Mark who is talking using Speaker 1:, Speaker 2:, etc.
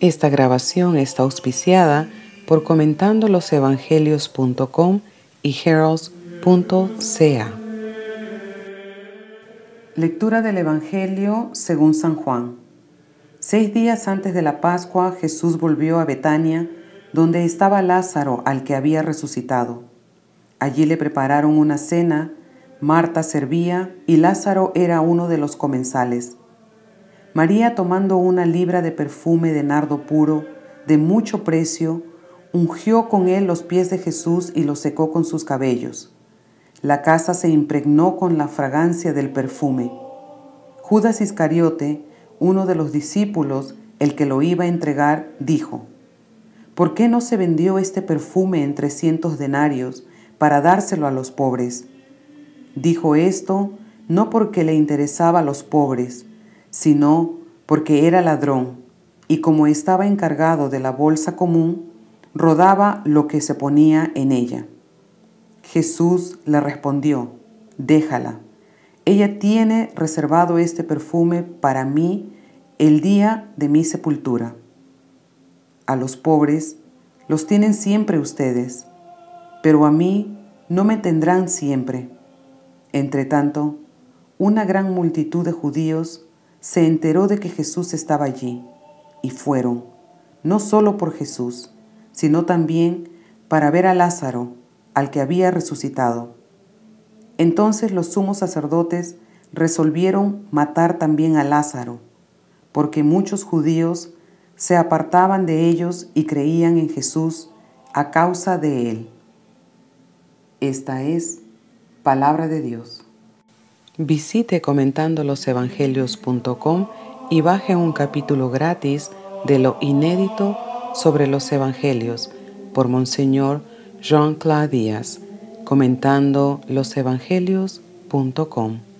Speaker 1: Esta grabación está auspiciada por comentandolosevangelios.com y heralds.ca. Lectura del Evangelio según San Juan. Seis días antes de la Pascua Jesús volvió a Betania, donde estaba Lázaro al que había resucitado. Allí le prepararon una cena, Marta servía y Lázaro era uno de los comensales. María, tomando una libra de perfume de nardo puro, de mucho precio, ungió con él los pies de Jesús y los secó con sus cabellos. La casa se impregnó con la fragancia del perfume. Judas Iscariote, uno de los discípulos, el que lo iba a entregar, dijo, ¿Por qué no se vendió este perfume en trescientos denarios para dárselo a los pobres? Dijo esto no porque le interesaba a los pobres, sino porque era ladrón y como estaba encargado de la bolsa común, rodaba lo que se ponía en ella. Jesús le respondió, déjala. Ella tiene reservado este perfume para mí el día de mi sepultura. A los pobres los tienen siempre ustedes, pero a mí no me tendrán siempre. Entre tanto, una gran multitud de judíos se enteró de que Jesús estaba allí y fueron, no solo por Jesús, sino también para ver a Lázaro, al que había resucitado. Entonces los sumos sacerdotes resolvieron matar también a Lázaro, porque muchos judíos se apartaban de ellos y creían en Jesús a causa de él. Esta es palabra de Dios. Visite comentandolosevangelios.com y baje un capítulo gratis de lo inédito sobre los evangelios por Monseñor Jean-Claude Díaz, comentando losevangelios.com.